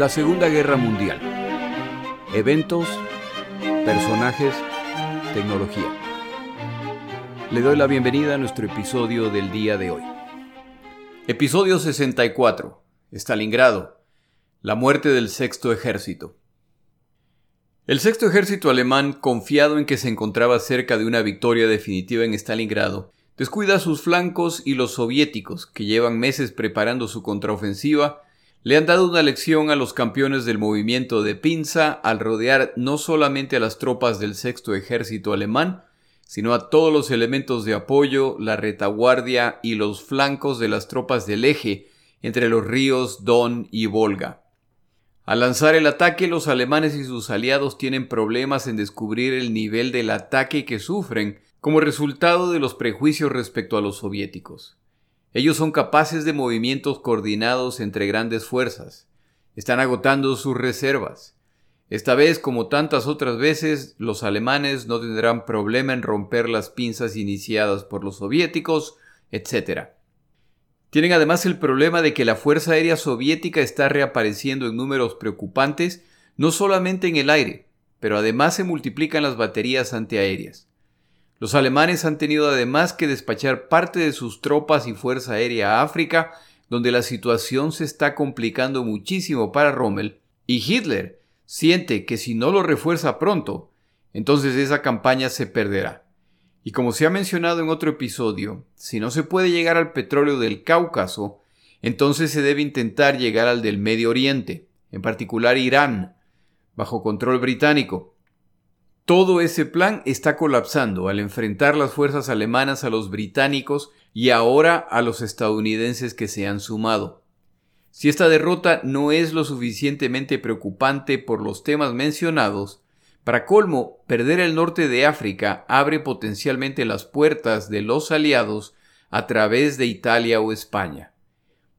La Segunda Guerra Mundial. Eventos, personajes, tecnología. Le doy la bienvenida a nuestro episodio del día de hoy. Episodio 64. Stalingrado. La muerte del sexto ejército. El sexto ejército alemán, confiado en que se encontraba cerca de una victoria definitiva en Stalingrado, descuida sus flancos y los soviéticos, que llevan meses preparando su contraofensiva, le han dado una lección a los campeones del movimiento de pinza al rodear no solamente a las tropas del sexto ejército alemán, sino a todos los elementos de apoyo, la retaguardia y los flancos de las tropas del eje entre los ríos Don y Volga. Al lanzar el ataque, los alemanes y sus aliados tienen problemas en descubrir el nivel del ataque que sufren como resultado de los prejuicios respecto a los soviéticos. Ellos son capaces de movimientos coordinados entre grandes fuerzas. Están agotando sus reservas. Esta vez, como tantas otras veces, los alemanes no tendrán problema en romper las pinzas iniciadas por los soviéticos, etc. Tienen además el problema de que la Fuerza Aérea Soviética está reapareciendo en números preocupantes, no solamente en el aire, pero además se multiplican las baterías antiaéreas. Los alemanes han tenido además que despachar parte de sus tropas y fuerza aérea a África, donde la situación se está complicando muchísimo para Rommel, y Hitler siente que si no lo refuerza pronto, entonces esa campaña se perderá. Y como se ha mencionado en otro episodio, si no se puede llegar al petróleo del Cáucaso, entonces se debe intentar llegar al del Medio Oriente, en particular Irán, bajo control británico, todo ese plan está colapsando al enfrentar las fuerzas alemanas a los británicos y ahora a los estadounidenses que se han sumado. Si esta derrota no es lo suficientemente preocupante por los temas mencionados, para colmo, perder el norte de África abre potencialmente las puertas de los aliados a través de Italia o España.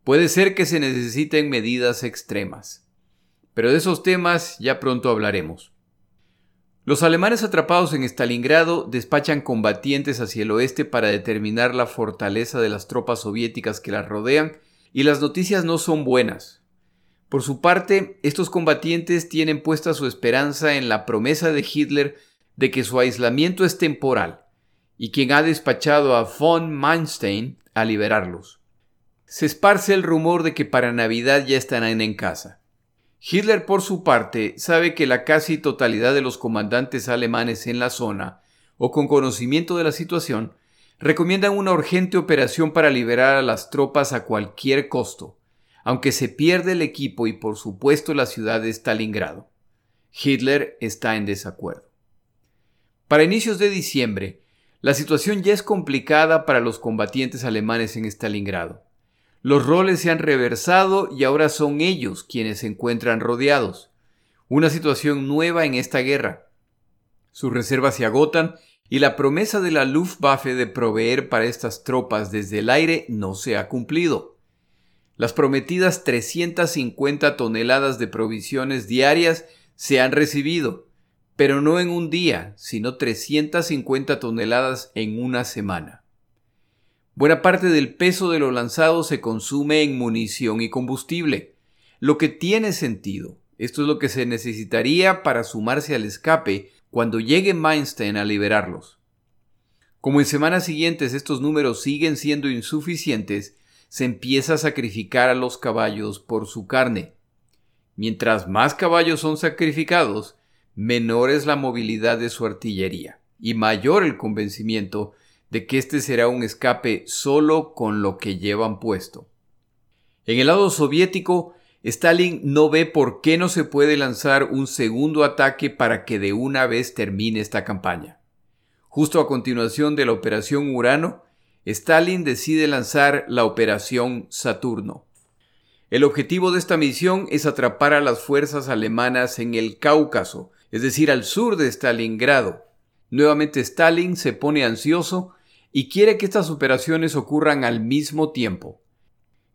Puede ser que se necesiten medidas extremas. Pero de esos temas ya pronto hablaremos. Los alemanes atrapados en Stalingrado despachan combatientes hacia el oeste para determinar la fortaleza de las tropas soviéticas que las rodean, y las noticias no son buenas. Por su parte, estos combatientes tienen puesta su esperanza en la promesa de Hitler de que su aislamiento es temporal, y quien ha despachado a von Manstein a liberarlos. Se esparce el rumor de que para Navidad ya estarán en casa. Hitler, por su parte, sabe que la casi totalidad de los comandantes alemanes en la zona, o con conocimiento de la situación, recomiendan una urgente operación para liberar a las tropas a cualquier costo, aunque se pierde el equipo y por supuesto la ciudad de Stalingrado. Hitler está en desacuerdo. Para inicios de diciembre, la situación ya es complicada para los combatientes alemanes en Stalingrado. Los roles se han reversado y ahora son ellos quienes se encuentran rodeados. Una situación nueva en esta guerra. Sus reservas se agotan y la promesa de la Luftwaffe de proveer para estas tropas desde el aire no se ha cumplido. Las prometidas 350 toneladas de provisiones diarias se han recibido, pero no en un día, sino 350 toneladas en una semana. Buena parte del peso de lo lanzado se consume en munición y combustible, lo que tiene sentido. Esto es lo que se necesitaría para sumarse al escape cuando llegue Mainstein a liberarlos. Como en semanas siguientes estos números siguen siendo insuficientes, se empieza a sacrificar a los caballos por su carne. Mientras más caballos son sacrificados, menor es la movilidad de su artillería y mayor el convencimiento de que este será un escape solo con lo que llevan puesto. En el lado soviético, Stalin no ve por qué no se puede lanzar un segundo ataque para que de una vez termine esta campaña. Justo a continuación de la Operación Urano, Stalin decide lanzar la Operación Saturno. El objetivo de esta misión es atrapar a las fuerzas alemanas en el Cáucaso, es decir, al sur de Stalingrado. Nuevamente Stalin se pone ansioso y quiere que estas operaciones ocurran al mismo tiempo.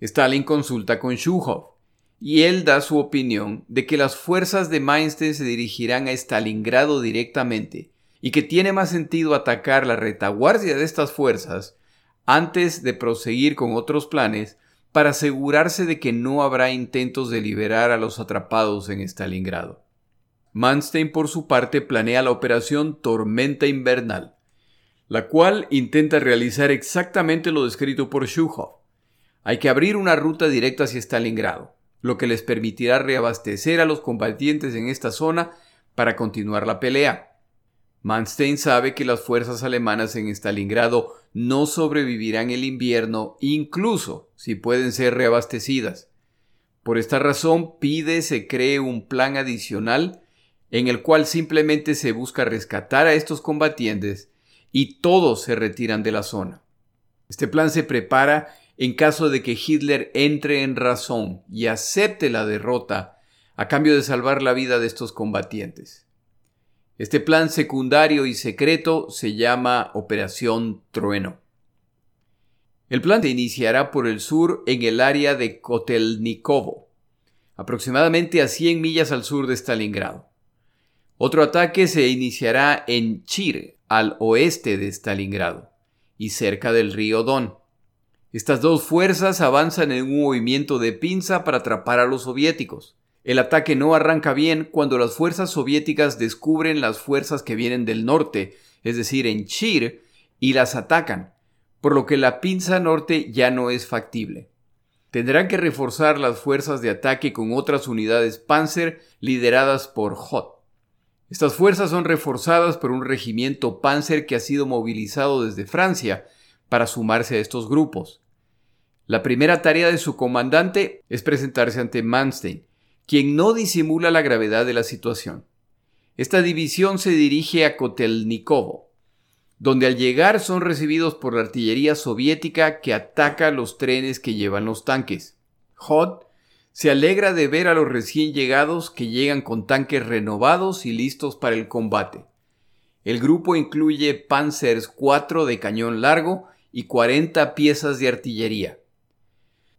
Stalin consulta con Shuhov y él da su opinión de que las fuerzas de Mainstein se dirigirán a Stalingrado directamente y que tiene más sentido atacar la retaguardia de estas fuerzas antes de proseguir con otros planes para asegurarse de que no habrá intentos de liberar a los atrapados en Stalingrado. Manstein, por su parte, planea la operación Tormenta Invernal, la cual intenta realizar exactamente lo descrito por Shuhov. Hay que abrir una ruta directa hacia Stalingrado, lo que les permitirá reabastecer a los combatientes en esta zona para continuar la pelea. Manstein sabe que las fuerzas alemanas en Stalingrado no sobrevivirán el invierno, incluso si pueden ser reabastecidas. Por esta razón pide se cree un plan adicional en el cual simplemente se busca rescatar a estos combatientes y todos se retiran de la zona. Este plan se prepara en caso de que Hitler entre en razón y acepte la derrota a cambio de salvar la vida de estos combatientes. Este plan secundario y secreto se llama Operación Trueno. El plan se iniciará por el sur en el área de Kotelnikovo, aproximadamente a 100 millas al sur de Stalingrado. Otro ataque se iniciará en Chir, al oeste de Stalingrado, y cerca del río Don. Estas dos fuerzas avanzan en un movimiento de pinza para atrapar a los soviéticos. El ataque no arranca bien cuando las fuerzas soviéticas descubren las fuerzas que vienen del norte, es decir, en Chir, y las atacan, por lo que la pinza norte ya no es factible. Tendrán que reforzar las fuerzas de ataque con otras unidades Panzer lideradas por Hot. Estas fuerzas son reforzadas por un regimiento Panzer que ha sido movilizado desde Francia para sumarse a estos grupos. La primera tarea de su comandante es presentarse ante Manstein, quien no disimula la gravedad de la situación. Esta división se dirige a Kotelnikovo, donde al llegar son recibidos por la artillería soviética que ataca los trenes que llevan los tanques. Se alegra de ver a los recién llegados que llegan con tanques renovados y listos para el combate. El grupo incluye Panzers 4 de cañón largo y 40 piezas de artillería.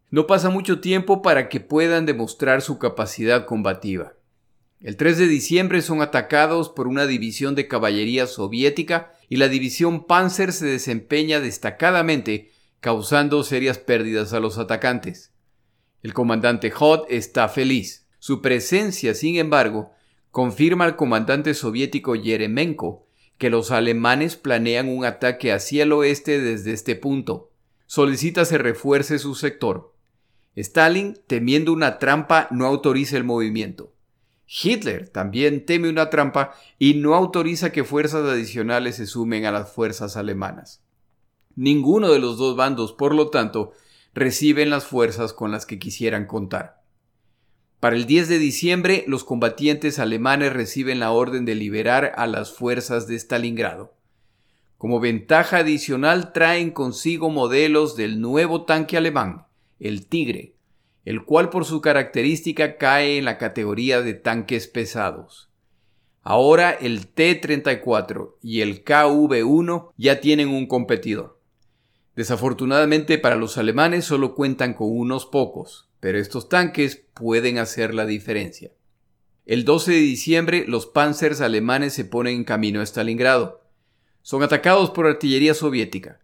No pasa mucho tiempo para que puedan demostrar su capacidad combativa. El 3 de diciembre son atacados por una división de caballería soviética y la división Panzer se desempeña destacadamente, causando serias pérdidas a los atacantes. El comandante Hod está feliz. Su presencia, sin embargo, confirma al comandante soviético Yeremenko que los alemanes planean un ataque hacia el oeste desde este punto. Solicita se refuerce su sector. Stalin, temiendo una trampa, no autoriza el movimiento. Hitler también teme una trampa y no autoriza que fuerzas adicionales se sumen a las fuerzas alemanas. Ninguno de los dos bandos, por lo tanto, reciben las fuerzas con las que quisieran contar. Para el 10 de diciembre, los combatientes alemanes reciben la orden de liberar a las fuerzas de Stalingrado. Como ventaja adicional traen consigo modelos del nuevo tanque alemán, el Tigre, el cual por su característica cae en la categoría de tanques pesados. Ahora el T-34 y el KV-1 ya tienen un competidor. Desafortunadamente para los alemanes solo cuentan con unos pocos, pero estos tanques pueden hacer la diferencia. El 12 de diciembre los panzers alemanes se ponen en camino a Stalingrado. Son atacados por artillería soviética.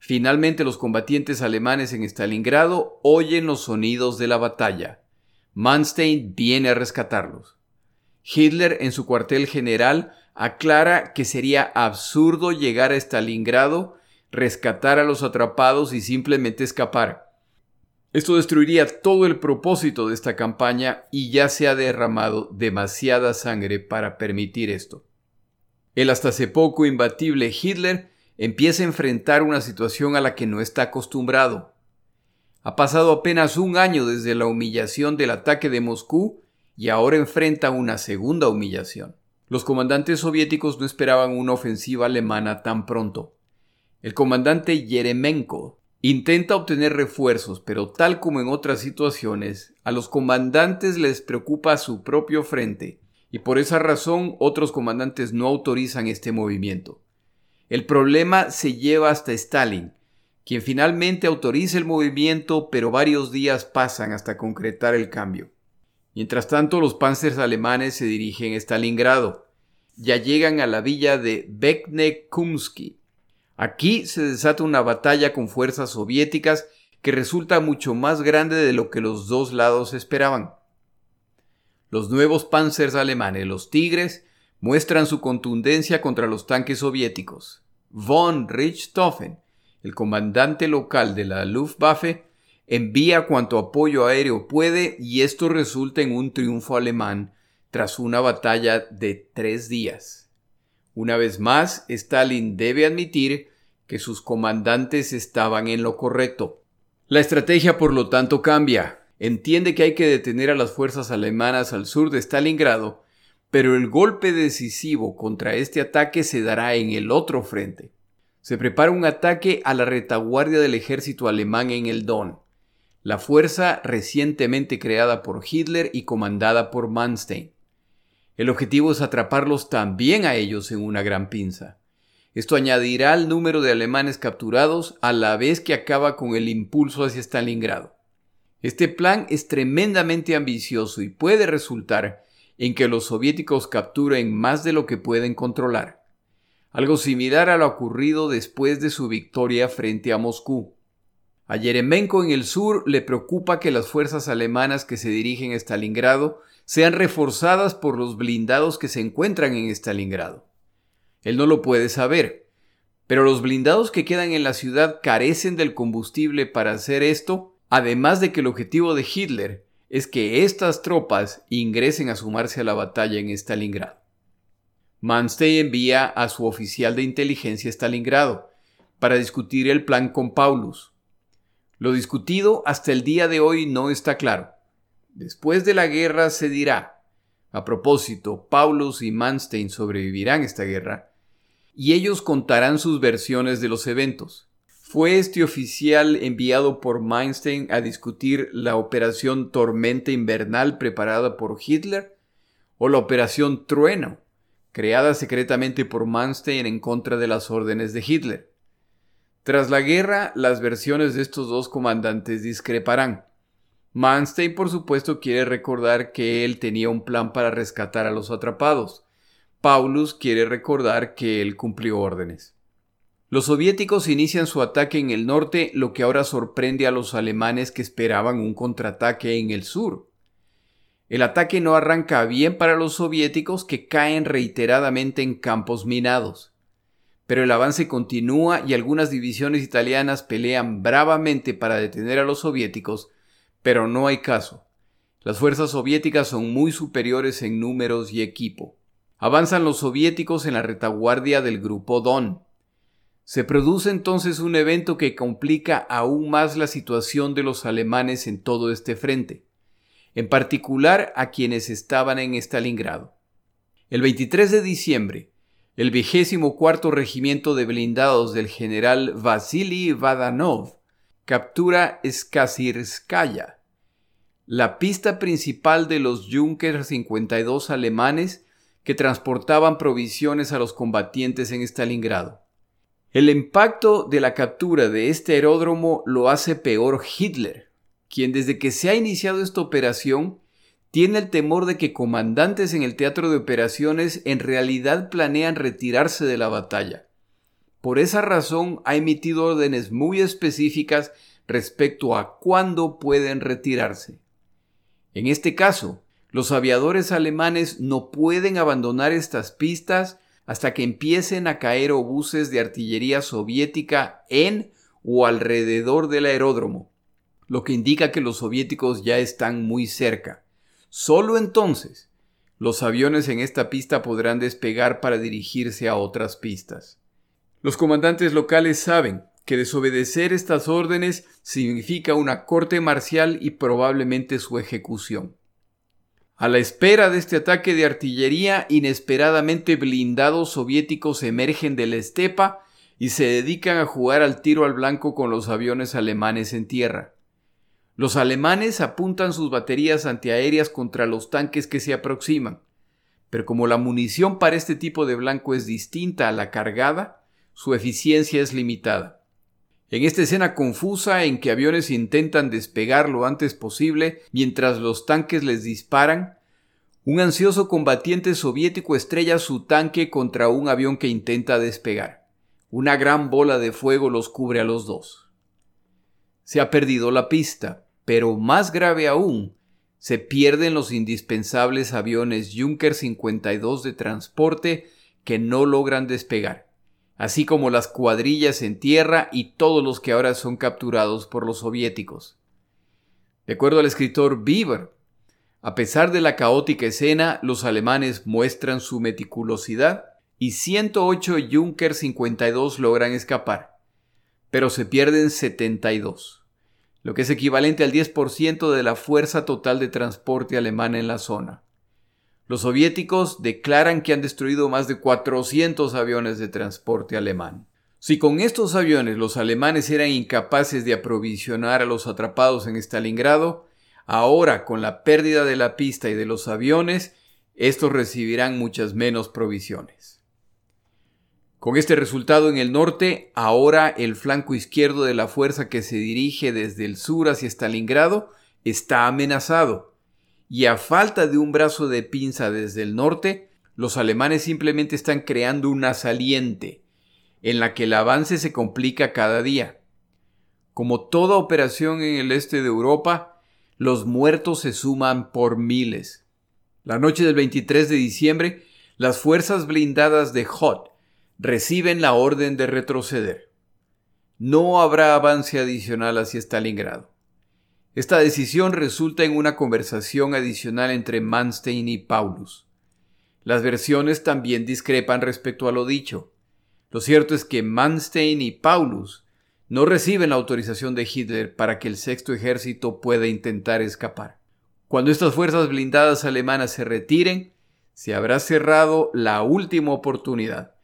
Finalmente los combatientes alemanes en Stalingrado oyen los sonidos de la batalla. Manstein viene a rescatarlos. Hitler en su cuartel general aclara que sería absurdo llegar a Stalingrado, rescatar a los atrapados y simplemente escapar. Esto destruiría todo el propósito de esta campaña y ya se ha derramado demasiada sangre para permitir esto. El hasta hace poco imbatible Hitler empieza a enfrentar una situación a la que no está acostumbrado. Ha pasado apenas un año desde la humillación del ataque de Moscú y ahora enfrenta una segunda humillación. Los comandantes soviéticos no esperaban una ofensiva alemana tan pronto. El comandante Yeremenko intenta obtener refuerzos, pero tal como en otras situaciones, a los comandantes les preocupa su propio frente, y por esa razón otros comandantes no autorizan este movimiento. El problema se lleva hasta Stalin, quien finalmente autoriza el movimiento, pero varios días pasan hasta concretar el cambio. Mientras tanto, los panzers alemanes se dirigen a Stalingrado. Ya llegan a la villa de Beknekumsky. Aquí se desata una batalla con fuerzas soviéticas que resulta mucho más grande de lo que los dos lados esperaban. Los nuevos panzers alemanes, los Tigres, muestran su contundencia contra los tanques soviéticos. Von Richthofen, el comandante local de la Luftwaffe, envía cuanto apoyo aéreo puede y esto resulta en un triunfo alemán tras una batalla de tres días. Una vez más, Stalin debe admitir que sus comandantes estaban en lo correcto. La estrategia, por lo tanto, cambia. Entiende que hay que detener a las fuerzas alemanas al sur de Stalingrado, pero el golpe decisivo contra este ataque se dará en el otro frente. Se prepara un ataque a la retaguardia del ejército alemán en el Don, la fuerza recientemente creada por Hitler y comandada por Manstein. El objetivo es atraparlos también a ellos en una gran pinza. Esto añadirá al número de alemanes capturados a la vez que acaba con el impulso hacia Stalingrado. Este plan es tremendamente ambicioso y puede resultar en que los soviéticos capturen más de lo que pueden controlar. Algo similar a lo ocurrido después de su victoria frente a Moscú. A Yeremenko en el sur le preocupa que las fuerzas alemanas que se dirigen a Stalingrado sean reforzadas por los blindados que se encuentran en Stalingrado. Él no lo puede saber, pero los blindados que quedan en la ciudad carecen del combustible para hacer esto, además de que el objetivo de Hitler es que estas tropas ingresen a sumarse a la batalla en Stalingrado. Manstein envía a su oficial de inteligencia a Stalingrado para discutir el plan con Paulus. Lo discutido hasta el día de hoy no está claro. Después de la guerra se dirá. A propósito, Paulus y Manstein sobrevivirán esta guerra, y ellos contarán sus versiones de los eventos. ¿Fue este oficial enviado por Manstein a discutir la operación Tormenta Invernal preparada por Hitler? ¿O la operación Trueno, creada secretamente por Manstein en contra de las órdenes de Hitler? Tras la guerra, las versiones de estos dos comandantes discreparán. Manstein, por supuesto, quiere recordar que él tenía un plan para rescatar a los atrapados. Paulus quiere recordar que él cumplió órdenes. Los soviéticos inician su ataque en el norte, lo que ahora sorprende a los alemanes que esperaban un contraataque en el sur. El ataque no arranca bien para los soviéticos que caen reiteradamente en campos minados. Pero el avance continúa y algunas divisiones italianas pelean bravamente para detener a los soviéticos pero no hay caso. Las fuerzas soviéticas son muy superiores en números y equipo. Avanzan los soviéticos en la retaguardia del grupo Don. Se produce entonces un evento que complica aún más la situación de los alemanes en todo este frente, en particular a quienes estaban en Stalingrado. El 23 de diciembre, el vigésimo cuarto regimiento de blindados del general Vasily Vadanov captura Skazirskaya, la pista principal de los Junker 52 alemanes que transportaban provisiones a los combatientes en Stalingrado. El impacto de la captura de este aeródromo lo hace peor Hitler, quien desde que se ha iniciado esta operación tiene el temor de que comandantes en el teatro de operaciones en realidad planean retirarse de la batalla. Por esa razón ha emitido órdenes muy específicas respecto a cuándo pueden retirarse. En este caso, los aviadores alemanes no pueden abandonar estas pistas hasta que empiecen a caer obuses de artillería soviética en o alrededor del aeródromo, lo que indica que los soviéticos ya están muy cerca. Solo entonces los aviones en esta pista podrán despegar para dirigirse a otras pistas. Los comandantes locales saben que desobedecer estas órdenes significa una corte marcial y probablemente su ejecución. A la espera de este ataque de artillería, inesperadamente blindados soviéticos emergen de la estepa y se dedican a jugar al tiro al blanco con los aviones alemanes en tierra. Los alemanes apuntan sus baterías antiaéreas contra los tanques que se aproximan, pero como la munición para este tipo de blanco es distinta a la cargada, su eficiencia es limitada. En esta escena confusa en que aviones intentan despegar lo antes posible mientras los tanques les disparan, un ansioso combatiente soviético estrella su tanque contra un avión que intenta despegar. Una gran bola de fuego los cubre a los dos. Se ha perdido la pista, pero más grave aún, se pierden los indispensables aviones Junker 52 de transporte que no logran despegar, así como las cuadrillas en tierra y todos los que ahora son capturados por los soviéticos. De acuerdo al escritor Bieber, a pesar de la caótica escena, los alemanes muestran su meticulosidad y 108 Junker 52 logran escapar, pero se pierden 72, lo que es equivalente al 10% de la fuerza total de transporte alemana en la zona. Los soviéticos declaran que han destruido más de 400 aviones de transporte alemán. Si con estos aviones los alemanes eran incapaces de aprovisionar a los atrapados en Stalingrado, ahora con la pérdida de la pista y de los aviones, estos recibirán muchas menos provisiones. Con este resultado en el norte, ahora el flanco izquierdo de la fuerza que se dirige desde el sur hacia Stalingrado está amenazado y a falta de un brazo de pinza desde el norte, los alemanes simplemente están creando una saliente, en la que el avance se complica cada día. Como toda operación en el este de Europa, los muertos se suman por miles. La noche del 23 de diciembre, las fuerzas blindadas de Hoth reciben la orden de retroceder. No habrá avance adicional hacia Stalingrado. Esta decisión resulta en una conversación adicional entre Manstein y Paulus. Las versiones también discrepan respecto a lo dicho. Lo cierto es que Manstein y Paulus no reciben la autorización de Hitler para que el sexto ejército pueda intentar escapar. Cuando estas fuerzas blindadas alemanas se retiren, se habrá cerrado la última oportunidad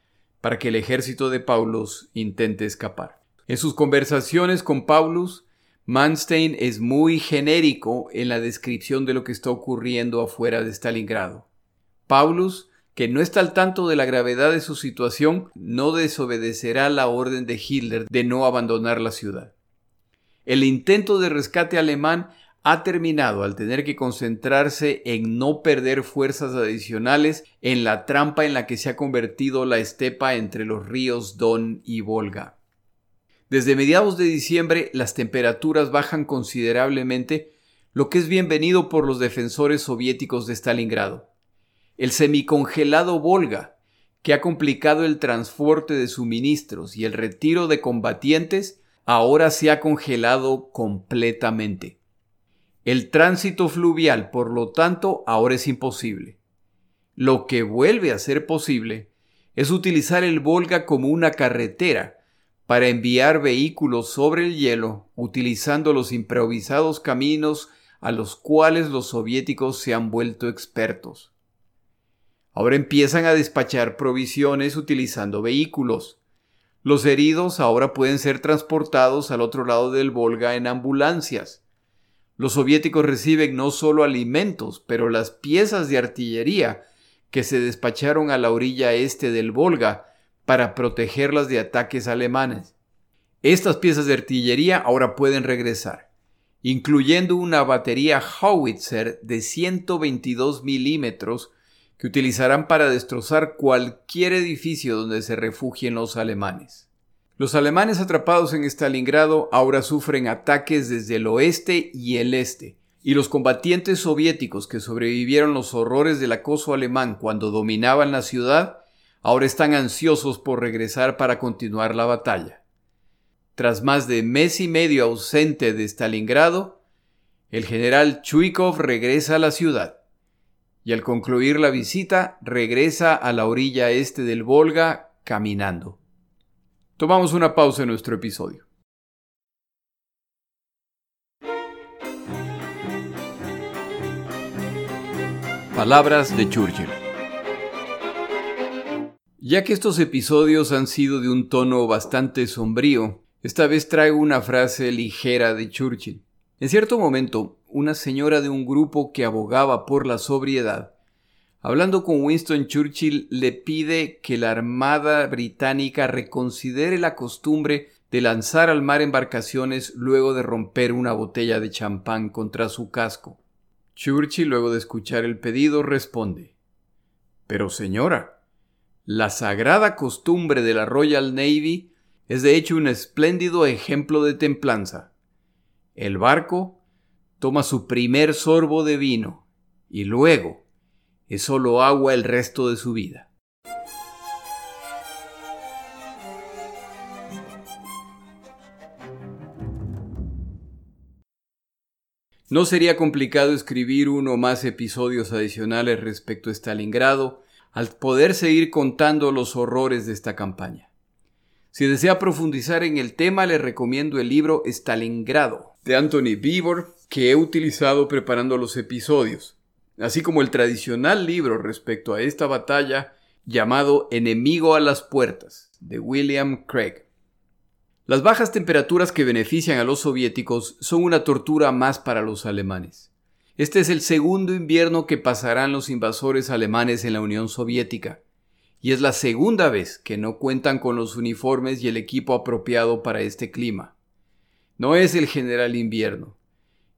para que el ejército de Paulus intente escapar. En sus conversaciones con Paulus, Manstein es muy genérico en la descripción de lo que está ocurriendo afuera de Stalingrado. Paulus, que no está al tanto de la gravedad de su situación, no desobedecerá la orden de Hitler de no abandonar la ciudad. El intento de rescate alemán ha terminado al tener que concentrarse en no perder fuerzas adicionales en la trampa en la que se ha convertido la estepa entre los ríos Don y Volga. Desde mediados de diciembre las temperaturas bajan considerablemente, lo que es bienvenido por los defensores soviéticos de Stalingrado. El semicongelado Volga, que ha complicado el transporte de suministros y el retiro de combatientes, ahora se ha congelado completamente. El tránsito fluvial, por lo tanto, ahora es imposible. Lo que vuelve a ser posible es utilizar el Volga como una carretera para enviar vehículos sobre el hielo utilizando los improvisados caminos a los cuales los soviéticos se han vuelto expertos. Ahora empiezan a despachar provisiones utilizando vehículos. Los heridos ahora pueden ser transportados al otro lado del Volga en ambulancias. Los soviéticos reciben no solo alimentos, pero las piezas de artillería que se despacharon a la orilla este del Volga para protegerlas de ataques alemanes. Estas piezas de artillería ahora pueden regresar, incluyendo una batería Howitzer de 122 milímetros que utilizarán para destrozar cualquier edificio donde se refugien los alemanes. Los alemanes atrapados en Stalingrado ahora sufren ataques desde el oeste y el este, y los combatientes soviéticos que sobrevivieron los horrores del acoso alemán cuando dominaban la ciudad ahora están ansiosos por regresar para continuar la batalla. Tras más de mes y medio ausente de Stalingrado, el general Chuikov regresa a la ciudad y al concluir la visita regresa a la orilla este del Volga caminando. Tomamos una pausa en nuestro episodio. Palabras de Churchill. Ya que estos episodios han sido de un tono bastante sombrío, esta vez traigo una frase ligera de Churchill. En cierto momento, una señora de un grupo que abogaba por la sobriedad, hablando con Winston Churchill, le pide que la Armada británica reconsidere la costumbre de lanzar al mar embarcaciones luego de romper una botella de champán contra su casco. Churchill, luego de escuchar el pedido, responde Pero señora, la sagrada costumbre de la Royal Navy es de hecho un espléndido ejemplo de templanza. el barco toma su primer sorbo de vino y luego es solo agua el resto de su vida. No sería complicado escribir uno o más episodios adicionales respecto a Stalingrado al poder seguir contando los horrores de esta campaña. Si desea profundizar en el tema, le recomiendo el libro Stalingrado de Anthony Beevor que he utilizado preparando los episodios, así como el tradicional libro respecto a esta batalla llamado Enemigo a las Puertas de William Craig. Las bajas temperaturas que benefician a los soviéticos son una tortura más para los alemanes. Este es el segundo invierno que pasarán los invasores alemanes en la Unión Soviética, y es la segunda vez que no cuentan con los uniformes y el equipo apropiado para este clima. No es el general invierno.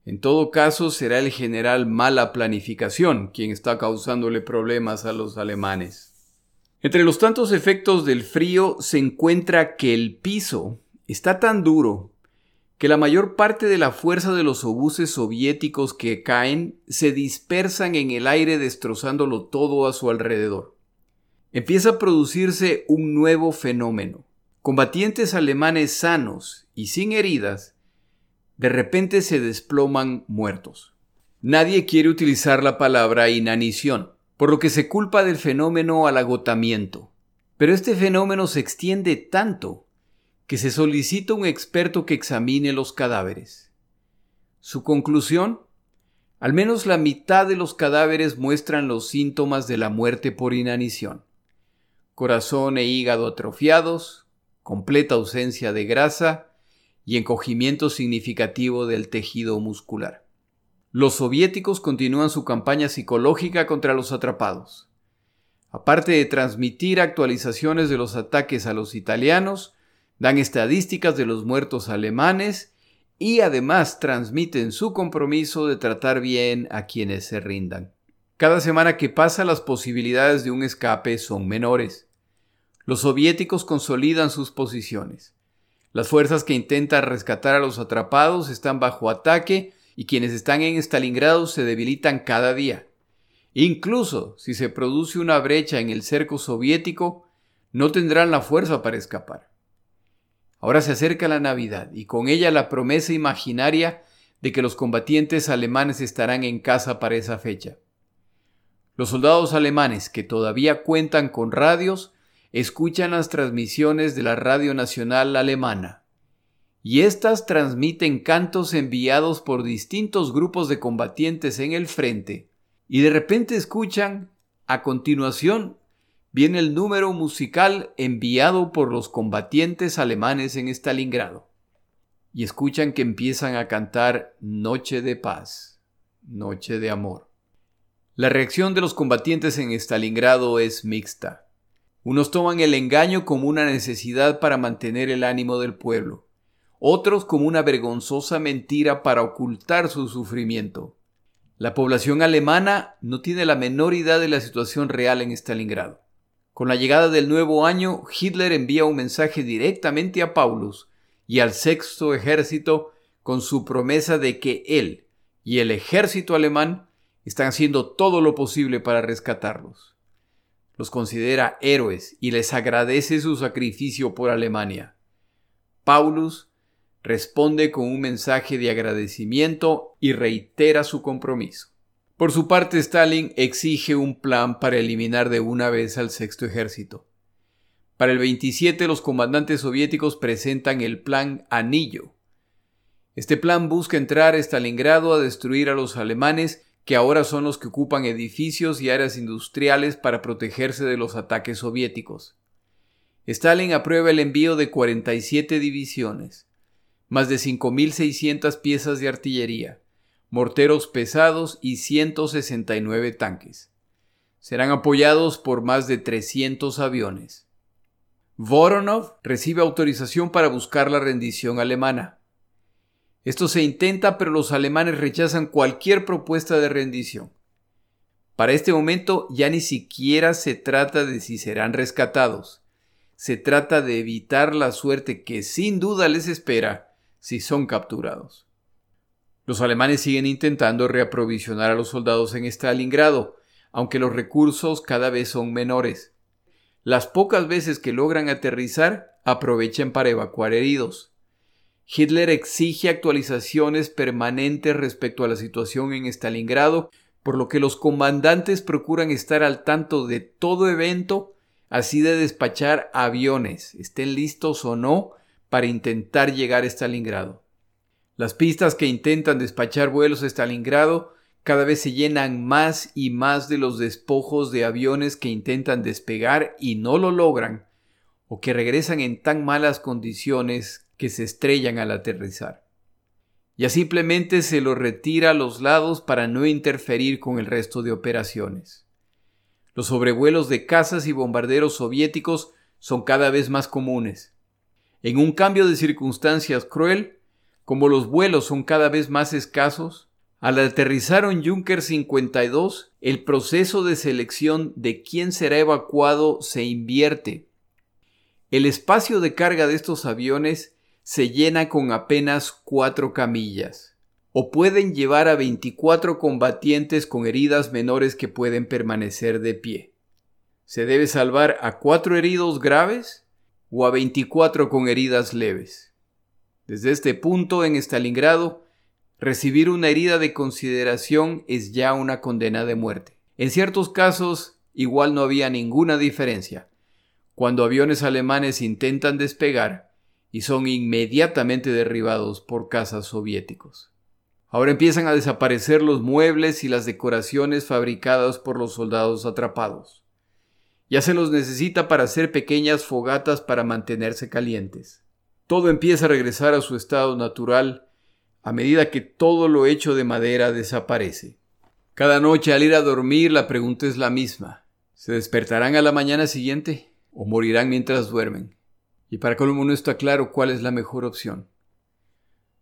En todo caso, será el general mala planificación quien está causándole problemas a los alemanes. Entre los tantos efectos del frío se encuentra que el piso está tan duro que la mayor parte de la fuerza de los obuses soviéticos que caen se dispersan en el aire destrozándolo todo a su alrededor. Empieza a producirse un nuevo fenómeno. Combatientes alemanes sanos y sin heridas de repente se desploman muertos. Nadie quiere utilizar la palabra inanición, por lo que se culpa del fenómeno al agotamiento. Pero este fenómeno se extiende tanto que se solicita un experto que examine los cadáveres. Su conclusión, al menos la mitad de los cadáveres muestran los síntomas de la muerte por inanición. Corazón e hígado atrofiados, completa ausencia de grasa y encogimiento significativo del tejido muscular. Los soviéticos continúan su campaña psicológica contra los atrapados. Aparte de transmitir actualizaciones de los ataques a los italianos, dan estadísticas de los muertos alemanes y además transmiten su compromiso de tratar bien a quienes se rindan. Cada semana que pasa las posibilidades de un escape son menores. Los soviéticos consolidan sus posiciones. Las fuerzas que intentan rescatar a los atrapados están bajo ataque y quienes están en Stalingrado se debilitan cada día. Incluso si se produce una brecha en el cerco soviético, no tendrán la fuerza para escapar. Ahora se acerca la Navidad y con ella la promesa imaginaria de que los combatientes alemanes estarán en casa para esa fecha. Los soldados alemanes que todavía cuentan con radios escuchan las transmisiones de la Radio Nacional Alemana, y éstas transmiten cantos enviados por distintos grupos de combatientes en el frente, y de repente escuchan, a continuación, viene el número musical enviado por los combatientes alemanes en Stalingrado. Y escuchan que empiezan a cantar Noche de paz, Noche de amor. La reacción de los combatientes en Stalingrado es mixta. Unos toman el engaño como una necesidad para mantener el ánimo del pueblo, otros como una vergonzosa mentira para ocultar su sufrimiento. La población alemana no tiene la menor idea de la situación real en Stalingrado. Con la llegada del nuevo año, Hitler envía un mensaje directamente a Paulus y al sexto ejército con su promesa de que él y el ejército alemán están haciendo todo lo posible para rescatarlos. Los considera héroes y les agradece su sacrificio por Alemania. Paulus responde con un mensaje de agradecimiento y reitera su compromiso. Por su parte, Stalin exige un plan para eliminar de una vez al sexto ejército. Para el 27 los comandantes soviéticos presentan el plan Anillo. Este plan busca entrar a Stalingrado a destruir a los alemanes que ahora son los que ocupan edificios y áreas industriales para protegerse de los ataques soviéticos. Stalin aprueba el envío de 47 divisiones, más de 5.600 piezas de artillería, morteros pesados y 169 tanques. Serán apoyados por más de 300 aviones. Voronov recibe autorización para buscar la rendición alemana. Esto se intenta, pero los alemanes rechazan cualquier propuesta de rendición. Para este momento ya ni siquiera se trata de si serán rescatados. Se trata de evitar la suerte que sin duda les espera si son capturados. Los alemanes siguen intentando reaprovisionar a los soldados en Stalingrado, aunque los recursos cada vez son menores. Las pocas veces que logran aterrizar, aprovechan para evacuar heridos. Hitler exige actualizaciones permanentes respecto a la situación en Stalingrado, por lo que los comandantes procuran estar al tanto de todo evento, así de despachar aviones, estén listos o no, para intentar llegar a Stalingrado. Las pistas que intentan despachar vuelos a Stalingrado cada vez se llenan más y más de los despojos de aviones que intentan despegar y no lo logran, o que regresan en tan malas condiciones que se estrellan al aterrizar. Ya simplemente se los retira a los lados para no interferir con el resto de operaciones. Los sobrevuelos de cazas y bombarderos soviéticos son cada vez más comunes. En un cambio de circunstancias cruel, como los vuelos son cada vez más escasos, al aterrizar en Junker 52, el proceso de selección de quién será evacuado se invierte. El espacio de carga de estos aviones se llena con apenas cuatro camillas, o pueden llevar a 24 combatientes con heridas menores que pueden permanecer de pie. Se debe salvar a cuatro heridos graves o a 24 con heridas leves. Desde este punto en Stalingrado, recibir una herida de consideración es ya una condena de muerte. En ciertos casos, igual no había ninguna diferencia. Cuando aviones alemanes intentan despegar y son inmediatamente derribados por cazas soviéticos. Ahora empiezan a desaparecer los muebles y las decoraciones fabricadas por los soldados atrapados. Ya se los necesita para hacer pequeñas fogatas para mantenerse calientes. Todo empieza a regresar a su estado natural a medida que todo lo hecho de madera desaparece. Cada noche al ir a dormir la pregunta es la misma. ¿Se despertarán a la mañana siguiente o morirán mientras duermen? Y para colmo no está claro cuál es la mejor opción.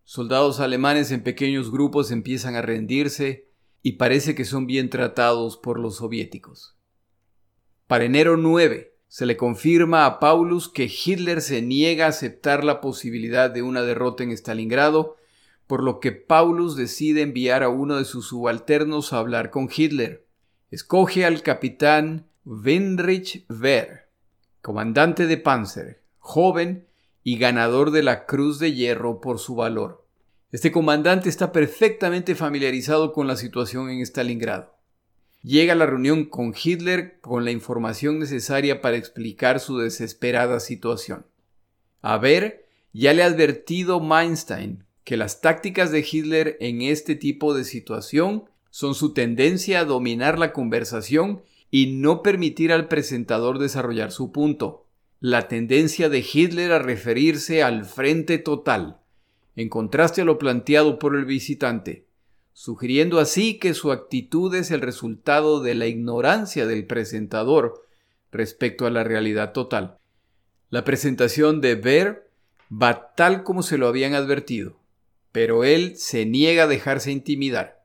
Soldados alemanes en pequeños grupos empiezan a rendirse y parece que son bien tratados por los soviéticos. Para enero 9, se le confirma a Paulus que Hitler se niega a aceptar la posibilidad de una derrota en Stalingrado, por lo que Paulus decide enviar a uno de sus subalternos a hablar con Hitler. Escoge al capitán Wenrich Wehr, comandante de Panzer, joven y ganador de la Cruz de Hierro por su valor. Este comandante está perfectamente familiarizado con la situación en Stalingrado llega a la reunión con Hitler con la información necesaria para explicar su desesperada situación. A ver, ya le ha advertido Meinstein que las tácticas de Hitler en este tipo de situación son su tendencia a dominar la conversación y no permitir al presentador desarrollar su punto. La tendencia de Hitler a referirse al frente total, en contraste a lo planteado por el visitante sugiriendo así que su actitud es el resultado de la ignorancia del presentador respecto a la realidad total. La presentación de Ver va tal como se lo habían advertido, pero él se niega a dejarse intimidar.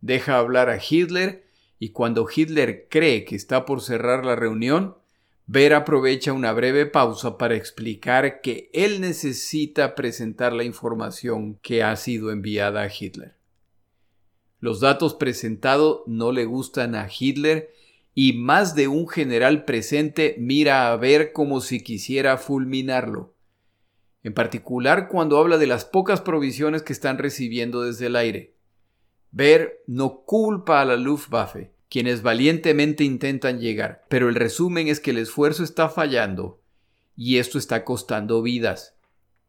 Deja hablar a Hitler y cuando Hitler cree que está por cerrar la reunión, Ver aprovecha una breve pausa para explicar que él necesita presentar la información que ha sido enviada a Hitler. Los datos presentados no le gustan a Hitler y más de un general presente mira a ver como si quisiera fulminarlo. En particular cuando habla de las pocas provisiones que están recibiendo desde el aire. Ver no culpa a la Luftwaffe, quienes valientemente intentan llegar, pero el resumen es que el esfuerzo está fallando y esto está costando vidas.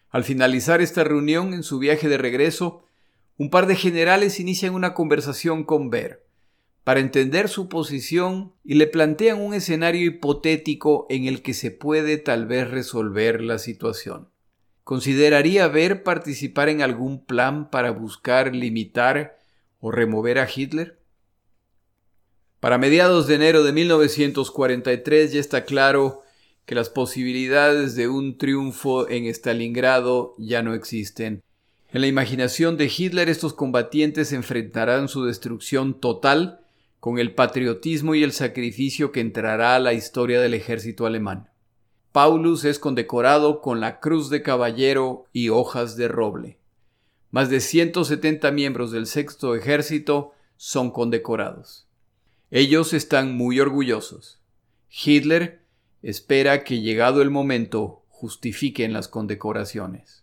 Al finalizar esta reunión en su viaje de regreso, un par de generales inician una conversación con Ver para entender su posición y le plantean un escenario hipotético en el que se puede tal vez resolver la situación. ¿Consideraría Ver participar en algún plan para buscar limitar o remover a Hitler? Para mediados de enero de 1943 ya está claro que las posibilidades de un triunfo en Stalingrado ya no existen en la imaginación de Hitler estos combatientes enfrentarán su destrucción total con el patriotismo y el sacrificio que entrará a la historia del ejército alemán. Paulus es condecorado con la Cruz de Caballero y hojas de roble. más de 170 miembros del sexto ejército son condecorados. Ellos están muy orgullosos. Hitler espera que llegado el momento justifiquen las condecoraciones.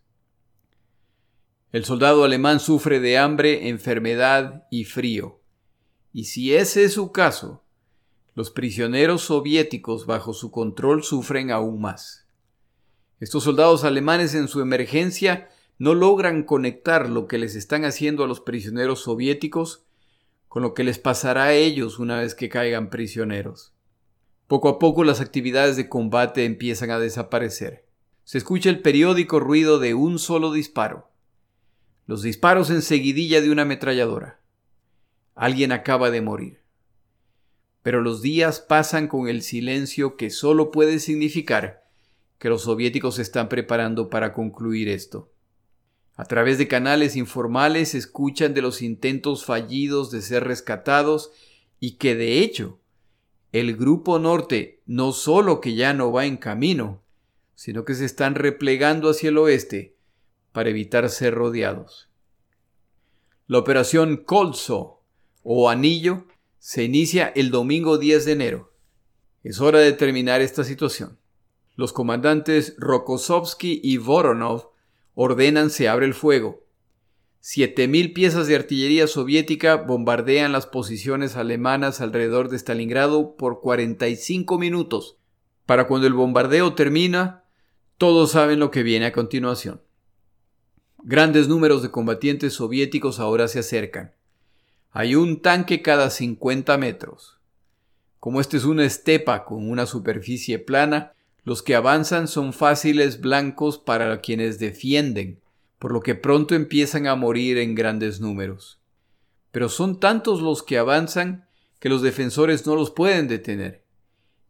El soldado alemán sufre de hambre, enfermedad y frío. Y si ese es su caso, los prisioneros soviéticos bajo su control sufren aún más. Estos soldados alemanes en su emergencia no logran conectar lo que les están haciendo a los prisioneros soviéticos con lo que les pasará a ellos una vez que caigan prisioneros. Poco a poco las actividades de combate empiezan a desaparecer. Se escucha el periódico ruido de un solo disparo. Los disparos en seguidilla de una ametralladora. Alguien acaba de morir. Pero los días pasan con el silencio que solo puede significar que los soviéticos se están preparando para concluir esto. A través de canales informales escuchan de los intentos fallidos de ser rescatados y que de hecho el Grupo Norte no solo que ya no va en camino, sino que se están replegando hacia el oeste para evitar ser rodeados. La operación Colso o Anillo se inicia el domingo 10 de enero. Es hora de terminar esta situación. Los comandantes Rokossovsky y Voronov ordenan se abre el fuego. Siete mil piezas de artillería soviética bombardean las posiciones alemanas alrededor de Stalingrado por 45 minutos. Para cuando el bombardeo termina, todos saben lo que viene a continuación. Grandes números de combatientes soviéticos ahora se acercan. Hay un tanque cada 50 metros. Como este es una estepa con una superficie plana, los que avanzan son fáciles blancos para quienes defienden, por lo que pronto empiezan a morir en grandes números. Pero son tantos los que avanzan que los defensores no los pueden detener.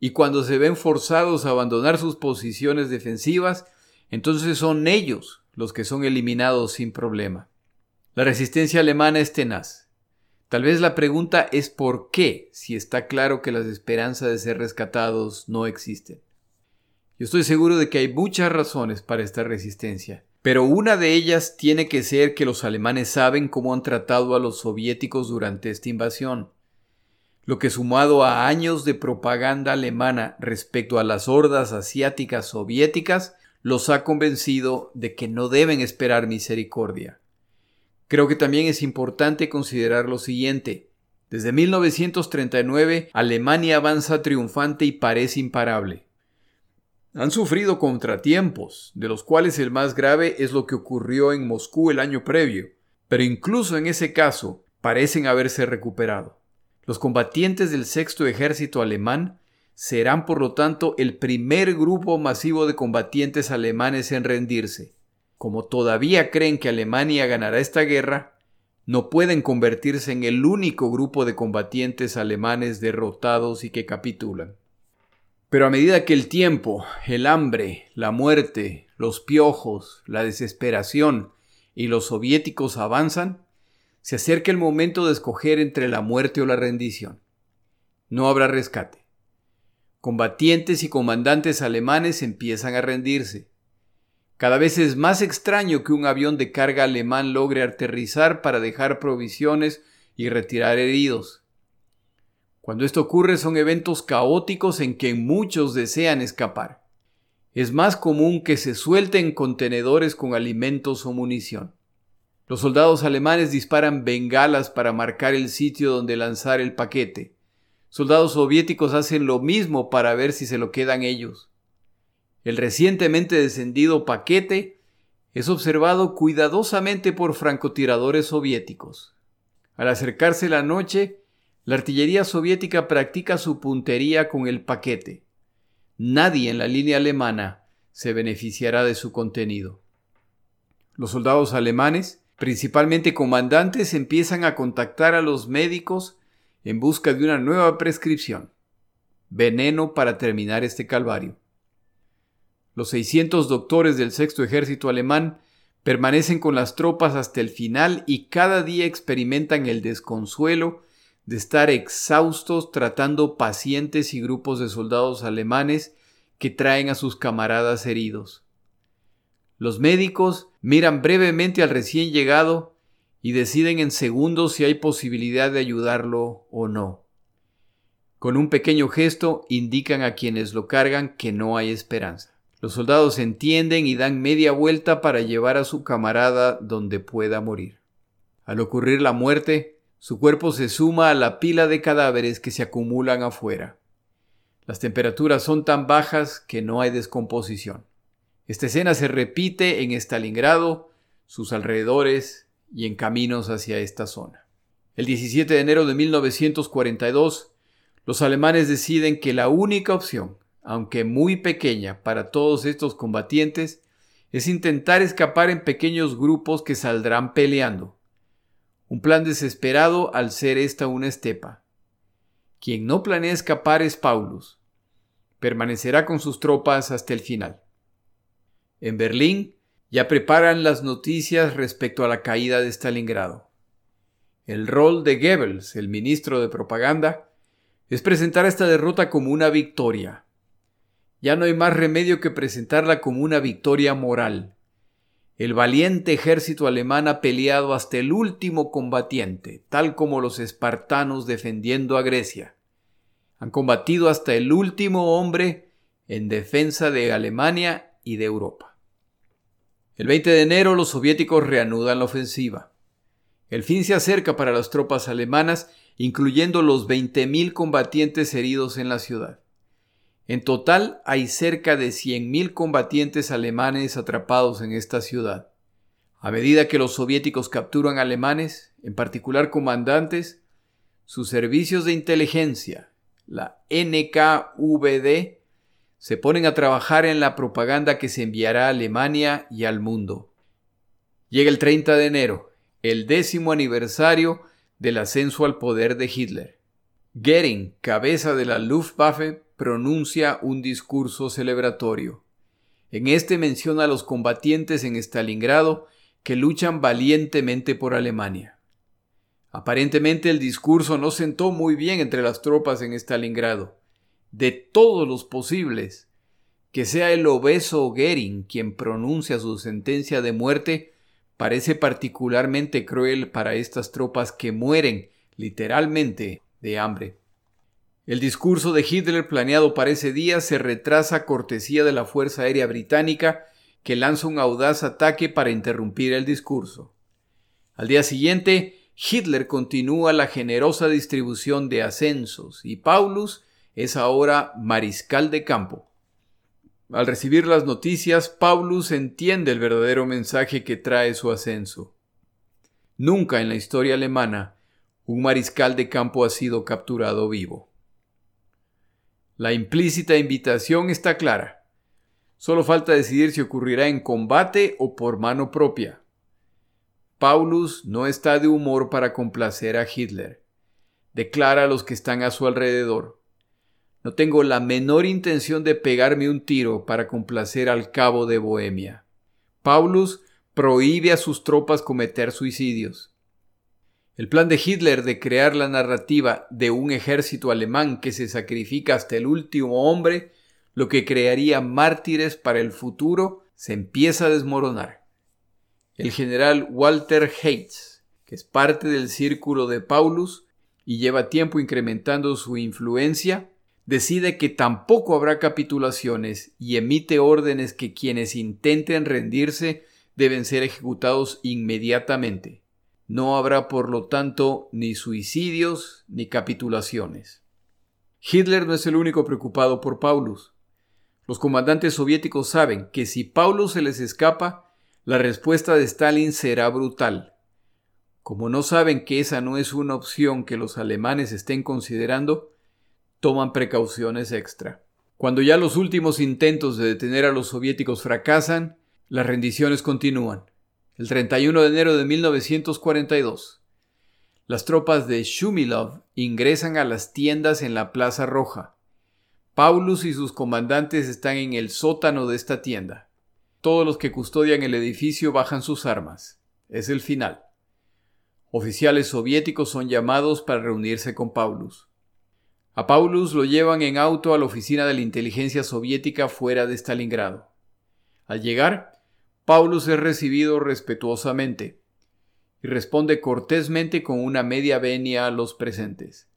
Y cuando se ven forzados a abandonar sus posiciones defensivas, entonces son ellos los que son eliminados sin problema. La resistencia alemana es tenaz. Tal vez la pregunta es por qué, si está claro que las esperanzas de ser rescatados no existen. Yo estoy seguro de que hay muchas razones para esta resistencia, pero una de ellas tiene que ser que los alemanes saben cómo han tratado a los soviéticos durante esta invasión, lo que sumado a años de propaganda alemana respecto a las hordas asiáticas soviéticas, los ha convencido de que no deben esperar misericordia. Creo que también es importante considerar lo siguiente. Desde 1939, Alemania avanza triunfante y parece imparable. Han sufrido contratiempos, de los cuales el más grave es lo que ocurrió en Moscú el año previo, pero incluso en ese caso parecen haberse recuperado. Los combatientes del sexto ejército alemán serán por lo tanto el primer grupo masivo de combatientes alemanes en rendirse. Como todavía creen que Alemania ganará esta guerra, no pueden convertirse en el único grupo de combatientes alemanes derrotados y que capitulan. Pero a medida que el tiempo, el hambre, la muerte, los piojos, la desesperación y los soviéticos avanzan, se acerca el momento de escoger entre la muerte o la rendición. No habrá rescate. Combatientes y comandantes alemanes empiezan a rendirse. Cada vez es más extraño que un avión de carga alemán logre aterrizar para dejar provisiones y retirar heridos. Cuando esto ocurre son eventos caóticos en que muchos desean escapar. Es más común que se suelten contenedores con alimentos o munición. Los soldados alemanes disparan bengalas para marcar el sitio donde lanzar el paquete. Soldados soviéticos hacen lo mismo para ver si se lo quedan ellos. El recientemente descendido paquete es observado cuidadosamente por francotiradores soviéticos. Al acercarse la noche, la artillería soviética practica su puntería con el paquete. Nadie en la línea alemana se beneficiará de su contenido. Los soldados alemanes, principalmente comandantes, empiezan a contactar a los médicos en busca de una nueva prescripción. Veneno para terminar este calvario. Los 600 doctores del sexto ejército alemán permanecen con las tropas hasta el final y cada día experimentan el desconsuelo de estar exhaustos tratando pacientes y grupos de soldados alemanes que traen a sus camaradas heridos. Los médicos miran brevemente al recién llegado y deciden en segundos si hay posibilidad de ayudarlo o no. Con un pequeño gesto indican a quienes lo cargan que no hay esperanza. Los soldados entienden y dan media vuelta para llevar a su camarada donde pueda morir. Al ocurrir la muerte, su cuerpo se suma a la pila de cadáveres que se acumulan afuera. Las temperaturas son tan bajas que no hay descomposición. Esta escena se repite en Stalingrado, sus alrededores y en caminos hacia esta zona. El 17 de enero de 1942, los alemanes deciden que la única opción, aunque muy pequeña para todos estos combatientes, es intentar escapar en pequeños grupos que saldrán peleando. Un plan desesperado al ser esta una estepa. Quien no planea escapar es Paulus. Permanecerá con sus tropas hasta el final. En Berlín ya preparan las noticias respecto a la caída de Stalingrado. El rol de Goebbels, el ministro de propaganda, es presentar esta derrota como una victoria. Ya no hay más remedio que presentarla como una victoria moral. El valiente ejército alemán ha peleado hasta el último combatiente, tal como los espartanos defendiendo a Grecia. Han combatido hasta el último hombre en defensa de Alemania y de Europa. El 20 de enero los soviéticos reanudan la ofensiva. El fin se acerca para las tropas alemanas, incluyendo los 20.000 combatientes heridos en la ciudad. En total hay cerca de 100.000 combatientes alemanes atrapados en esta ciudad. A medida que los soviéticos capturan alemanes, en particular comandantes, sus servicios de inteligencia, la NKVD, se ponen a trabajar en la propaganda que se enviará a Alemania y al mundo. Llega el 30 de enero, el décimo aniversario del ascenso al poder de Hitler. Goering, cabeza de la Luftwaffe, pronuncia un discurso celebratorio. En este menciona a los combatientes en Stalingrado que luchan valientemente por Alemania. Aparentemente el discurso no sentó muy bien entre las tropas en Stalingrado de todos los posibles, que sea el obeso Goering quien pronuncia su sentencia de muerte, parece particularmente cruel para estas tropas que mueren literalmente de hambre. El discurso de Hitler planeado para ese día se retrasa a cortesía de la Fuerza Aérea Británica, que lanza un audaz ataque para interrumpir el discurso. Al día siguiente, Hitler continúa la generosa distribución de ascensos y Paulus es ahora mariscal de campo. Al recibir las noticias, Paulus entiende el verdadero mensaje que trae su ascenso. Nunca en la historia alemana un mariscal de campo ha sido capturado vivo. La implícita invitación está clara. Solo falta decidir si ocurrirá en combate o por mano propia. Paulus no está de humor para complacer a Hitler. Declara a los que están a su alrededor. No tengo la menor intención de pegarme un tiro para complacer al cabo de Bohemia. Paulus prohíbe a sus tropas cometer suicidios. El plan de Hitler de crear la narrativa de un ejército alemán que se sacrifica hasta el último hombre, lo que crearía mártires para el futuro, se empieza a desmoronar. El general Walter Heitz, que es parte del círculo de Paulus y lleva tiempo incrementando su influencia, decide que tampoco habrá capitulaciones y emite órdenes que quienes intenten rendirse deben ser ejecutados inmediatamente. No habrá, por lo tanto, ni suicidios ni capitulaciones. Hitler no es el único preocupado por Paulus. Los comandantes soviéticos saben que si Paulus se les escapa, la respuesta de Stalin será brutal. Como no saben que esa no es una opción que los alemanes estén considerando, toman precauciones extra. Cuando ya los últimos intentos de detener a los soviéticos fracasan, las rendiciones continúan. El 31 de enero de 1942, las tropas de Shumilov ingresan a las tiendas en la Plaza Roja. Paulus y sus comandantes están en el sótano de esta tienda. Todos los que custodian el edificio bajan sus armas. Es el final. Oficiales soviéticos son llamados para reunirse con Paulus. A Paulus lo llevan en auto a la oficina de la inteligencia soviética fuera de Stalingrado. Al llegar, Paulus es recibido respetuosamente y responde cortésmente con una media venia a los presentes.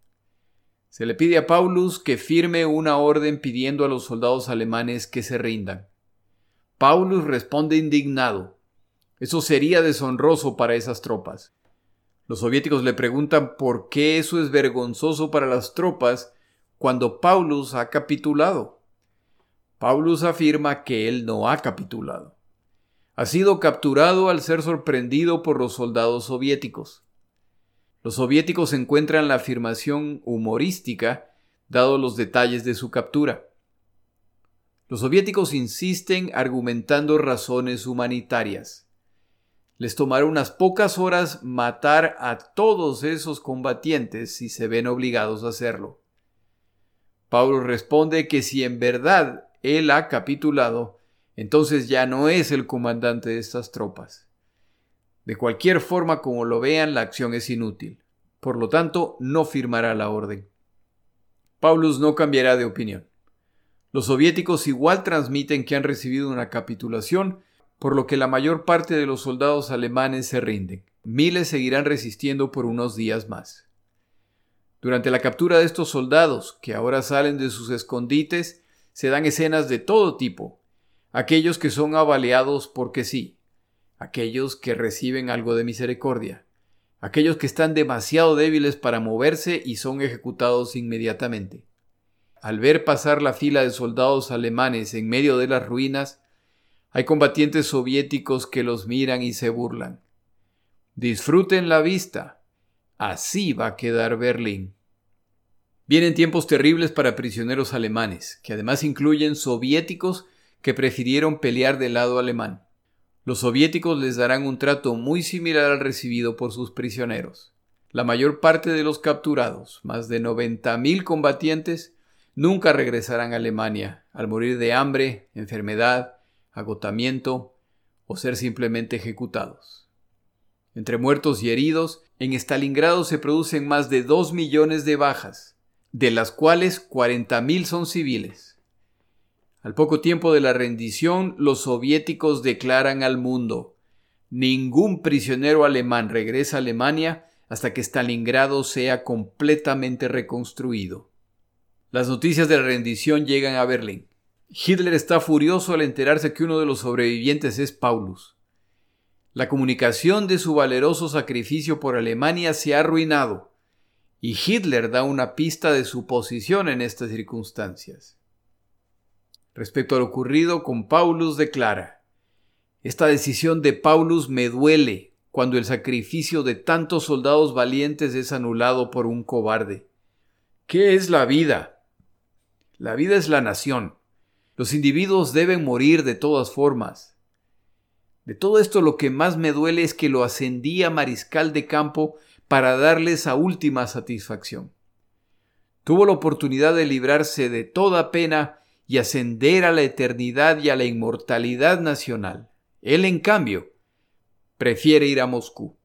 Se le pide a Paulus que firme una orden pidiendo a los soldados alemanes que se rindan. Paulus responde indignado. Eso sería deshonroso para esas tropas. Los soviéticos le preguntan por qué eso es vergonzoso para las tropas cuando Paulus ha capitulado. Paulus afirma que él no ha capitulado. Ha sido capturado al ser sorprendido por los soldados soviéticos. Los soviéticos encuentran la afirmación humorística dado los detalles de su captura. Los soviéticos insisten argumentando razones humanitarias. Les tomará unas pocas horas matar a todos esos combatientes si se ven obligados a hacerlo. Pablo responde que si en verdad él ha capitulado, entonces ya no es el comandante de estas tropas. De cualquier forma como lo vean, la acción es inútil. Por lo tanto, no firmará la orden. Paulus no cambiará de opinión. Los soviéticos igual transmiten que han recibido una capitulación, por lo que la mayor parte de los soldados alemanes se rinden. Miles seguirán resistiendo por unos días más. Durante la captura de estos soldados, que ahora salen de sus escondites, se dan escenas de todo tipo, aquellos que son avaleados porque sí, aquellos que reciben algo de misericordia, aquellos que están demasiado débiles para moverse y son ejecutados inmediatamente. Al ver pasar la fila de soldados alemanes en medio de las ruinas, hay combatientes soviéticos que los miran y se burlan. Disfruten la vista. Así va a quedar Berlín. Vienen tiempos terribles para prisioneros alemanes, que además incluyen soviéticos que prefirieron pelear del lado alemán. Los soviéticos les darán un trato muy similar al recibido por sus prisioneros. La mayor parte de los capturados, más de 90.000 combatientes, nunca regresarán a Alemania al morir de hambre, enfermedad, agotamiento o ser simplemente ejecutados. Entre muertos y heridos, en Stalingrado se producen más de 2 millones de bajas, de las cuales 40.000 son civiles. Al poco tiempo de la rendición, los soviéticos declaran al mundo ningún prisionero alemán regresa a Alemania hasta que Stalingrado sea completamente reconstruido. Las noticias de la rendición llegan a Berlín. Hitler está furioso al enterarse que uno de los sobrevivientes es Paulus. La comunicación de su valeroso sacrificio por Alemania se ha arruinado, y Hitler da una pista de su posición en estas circunstancias. Respecto a lo ocurrido con Paulus declara, Esta decisión de Paulus me duele cuando el sacrificio de tantos soldados valientes es anulado por un cobarde. ¿Qué es la vida? La vida es la nación. Los individuos deben morir de todas formas. De todo esto lo que más me duele es que lo ascendí a mariscal de campo para darle esa última satisfacción. Tuvo la oportunidad de librarse de toda pena y ascender a la eternidad y a la inmortalidad nacional. Él, en cambio, prefiere ir a Moscú.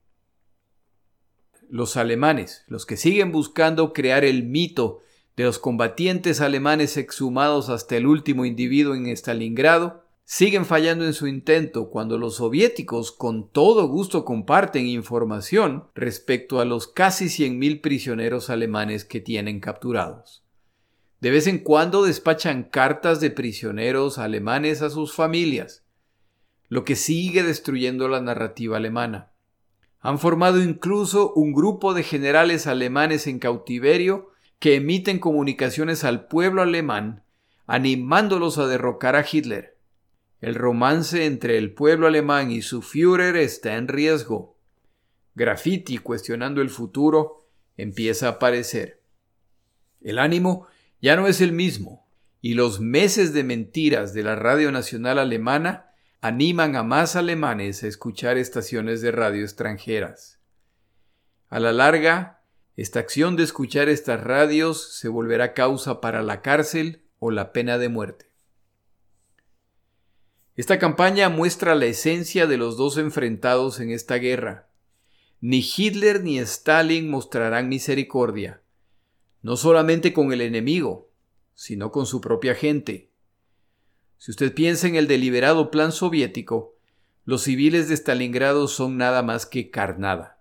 Los alemanes, los que siguen buscando crear el mito de los combatientes alemanes exhumados hasta el último individuo en Stalingrado, siguen fallando en su intento cuando los soviéticos con todo gusto comparten información respecto a los casi 100.000 prisioneros alemanes que tienen capturados. De vez en cuando despachan cartas de prisioneros alemanes a sus familias, lo que sigue destruyendo la narrativa alemana. Han formado incluso un grupo de generales alemanes en cautiverio que emiten comunicaciones al pueblo alemán animándolos a derrocar a Hitler. El romance entre el pueblo alemán y su Führer está en riesgo. Graffiti cuestionando el futuro empieza a aparecer. El ánimo ya no es el mismo, y los meses de mentiras de la Radio Nacional Alemana animan a más alemanes a escuchar estaciones de radio extranjeras. A la larga, esta acción de escuchar estas radios se volverá causa para la cárcel o la pena de muerte. Esta campaña muestra la esencia de los dos enfrentados en esta guerra. Ni Hitler ni Stalin mostrarán misericordia no solamente con el enemigo, sino con su propia gente. Si usted piensa en el deliberado plan soviético, los civiles de Stalingrado son nada más que carnada,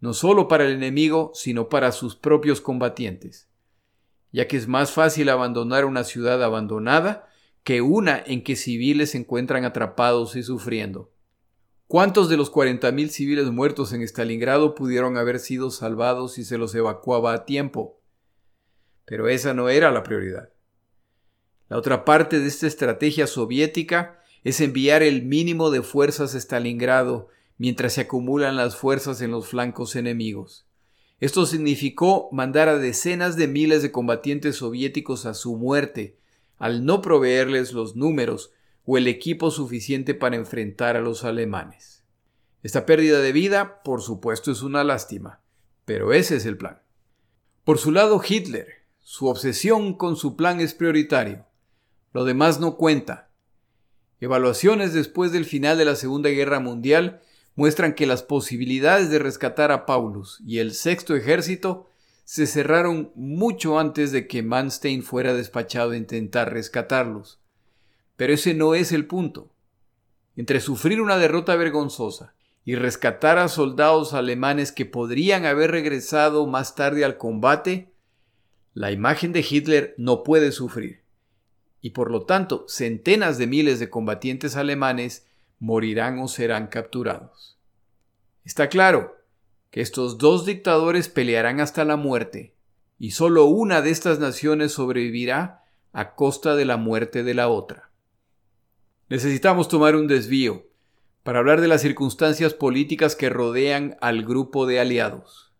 no solo para el enemigo, sino para sus propios combatientes, ya que es más fácil abandonar una ciudad abandonada que una en que civiles se encuentran atrapados y sufriendo. ¿Cuántos de los 40.000 civiles muertos en Stalingrado pudieron haber sido salvados si se los evacuaba a tiempo? Pero esa no era la prioridad. La otra parte de esta estrategia soviética es enviar el mínimo de fuerzas a Stalingrado mientras se acumulan las fuerzas en los flancos enemigos. Esto significó mandar a decenas de miles de combatientes soviéticos a su muerte, al no proveerles los números o el equipo suficiente para enfrentar a los alemanes. Esta pérdida de vida, por supuesto, es una lástima, pero ese es el plan. Por su lado, Hitler, su obsesión con su plan es prioritario. Lo demás no cuenta. Evaluaciones después del final de la Segunda Guerra Mundial muestran que las posibilidades de rescatar a Paulus y el sexto ejército se cerraron mucho antes de que Manstein fuera despachado a intentar rescatarlos. Pero ese no es el punto. Entre sufrir una derrota vergonzosa y rescatar a soldados alemanes que podrían haber regresado más tarde al combate, la imagen de Hitler no puede sufrir. Y por lo tanto, centenas de miles de combatientes alemanes morirán o serán capturados. Está claro que estos dos dictadores pelearán hasta la muerte, y solo una de estas naciones sobrevivirá a costa de la muerte de la otra. Necesitamos tomar un desvío para hablar de las circunstancias políticas que rodean al grupo de aliados.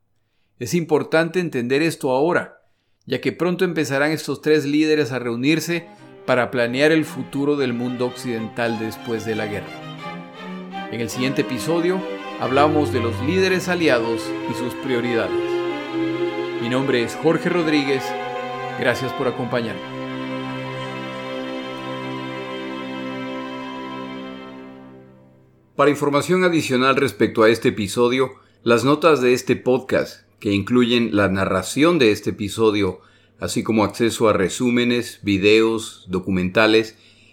Es importante entender esto ahora, ya que pronto empezarán estos tres líderes a reunirse para planear el futuro del mundo occidental después de la guerra. En el siguiente episodio hablamos de los líderes aliados y sus prioridades. Mi nombre es Jorge Rodríguez, gracias por acompañarme. Para información adicional respecto a este episodio, las notas de este podcast, que incluyen la narración de este episodio, así como acceso a resúmenes, videos, documentales